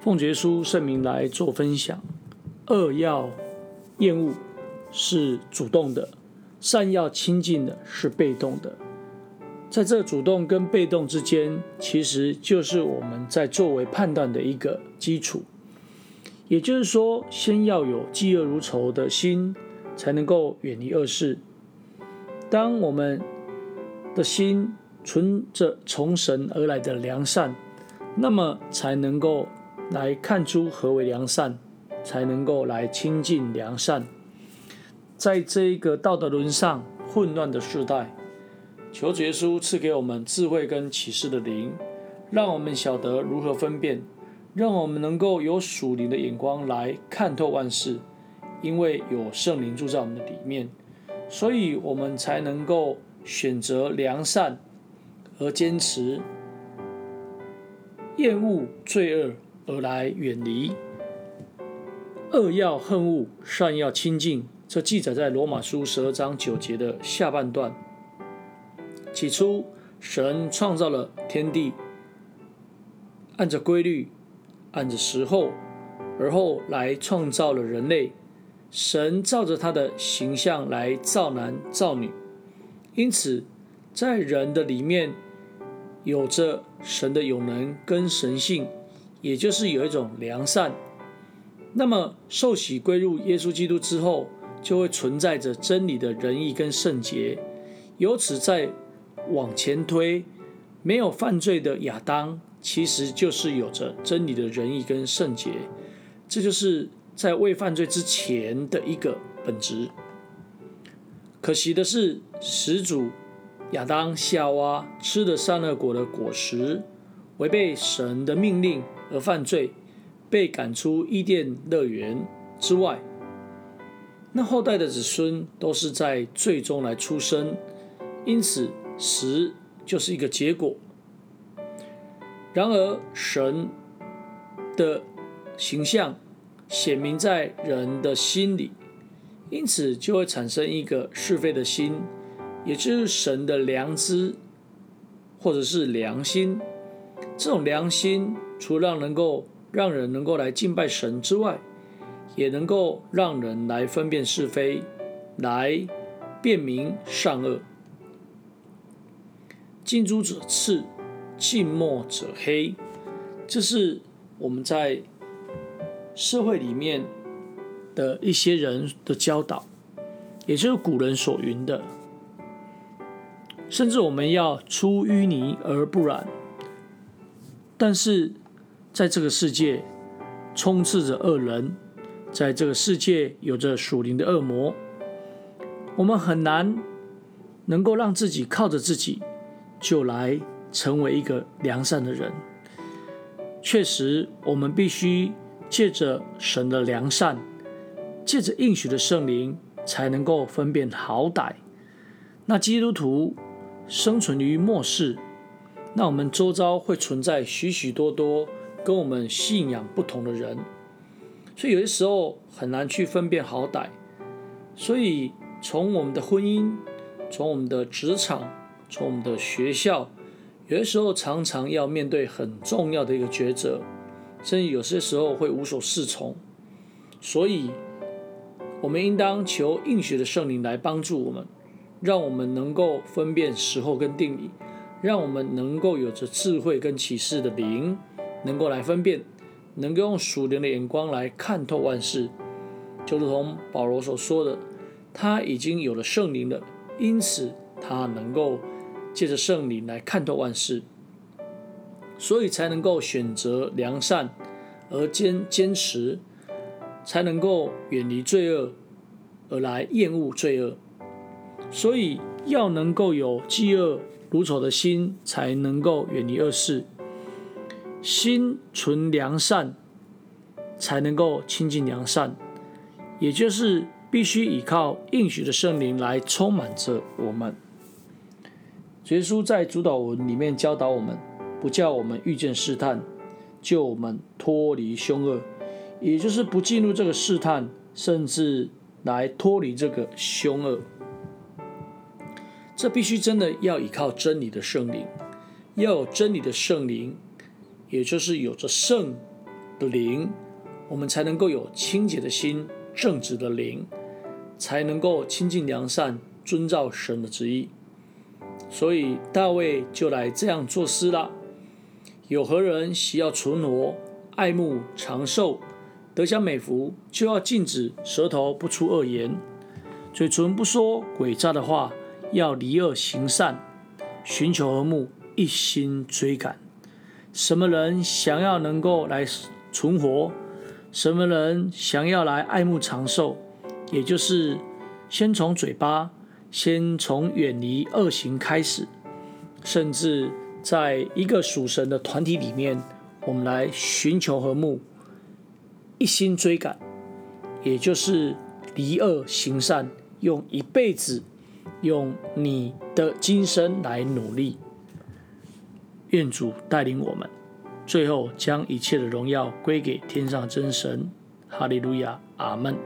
奉觉书圣名来做分享。恶要厌恶是主动的，善要亲近的是被动的。在这主动跟被动之间，其实就是我们在作为判断的一个基础。也就是说，先要有嫉恶如仇的心，才能够远离恶事。当我们的心存着从神而来的良善，那么才能够来看出何为良善，才能够来亲近良善。在这一个道德沦丧、混乱的时代，求主耶稣赐给我们智慧跟启示的灵，让我们晓得如何分辨，让我们能够有属灵的眼光来看透万事。因为有圣灵住在我们的里面，所以我们才能够选择良善而坚持，厌恶罪恶而来远离。恶要恨恶，善要亲近。这记载在罗马书十二章九节的下半段。起初，神创造了天地，按着规律，按着时候，而后来创造了人类。神照着他的形象来造男造女，因此，在人的里面有着神的永能跟神性，也就是有一种良善。那么，受洗归入耶稣基督之后，就会存在着真理的仁义跟圣洁。由此再往前推，没有犯罪的亚当，其实就是有着真理的仁义跟圣洁。这就是。在未犯罪之前的一个本质。可惜的是，始祖亚当夏娃吃的善恶果的果实，违背神的命令而犯罪，被赶出伊甸乐园之外。那后代的子孙都是在罪中来出生，因此死就是一个结果。然而神的形象。显明在人的心里，因此就会产生一个是非的心，也就是神的良知，或者是良心。这种良心，除了能够让人能够来敬拜神之外，也能够让人来分辨是非，来辨明善恶。近朱者赤，近墨者黑，这是我们在。社会里面的一些人的教导，也就是古人所云的，甚至我们要出淤泥而不染。但是在这个世界充斥着恶人，在这个世界有着属灵的恶魔，我们很难能够让自己靠着自己就来成为一个良善的人。确实，我们必须。借着神的良善，借着应许的圣灵，才能够分辨好歹。那基督徒生存于末世，那我们周遭会存在许许多多跟我们信仰不同的人，所以有些时候很难去分辨好歹。所以从我们的婚姻，从我们的职场，从我们的学校，有些时候常常要面对很重要的一个抉择。甚至有些时候会无所适从，所以，我们应当求应许的圣灵来帮助我们，让我们能够分辨时候跟定理，让我们能够有着智慧跟启示的灵，能够来分辨，能够用属灵的眼光来看透万事。就如同保罗所说的，他已经有了圣灵了，因此他能够借着圣灵来看透万事。所以才能够选择良善而坚坚持，才能够远离罪恶而来厌恶罪恶。所以要能够有嫉恶如仇的心，才能够远离恶事。心存良善，才能够亲近良善，也就是必须依靠应许的圣灵来充满着我们。耶稣在主祷文里面教导我们。不叫我们遇见试探，救我们脱离凶恶，也就是不进入这个试探，甚至来脱离这个凶恶。这必须真的要依靠真理的圣灵，要有真理的圣灵，也就是有着圣的灵，我们才能够有清洁的心、正直的灵，才能够亲近良善、遵照神的旨意。所以大卫就来这样作诗了：有何人喜要存活、爱慕长寿、得享美福，就要禁止舌头不出恶言，嘴唇不说诡诈的话，要离恶行善，寻求和睦，一心追赶。什么人想要能够来存活？什么人想要来爱慕长寿？也就是先从嘴巴，先从远离恶行开始，甚至在一个属神的团体里面，我们来寻求和睦，一心追赶，也就是离恶行善，用一辈子，用你的今生来努力。愿主带领我们，最后将一切的荣耀归给天上真神。哈利路亚，阿门。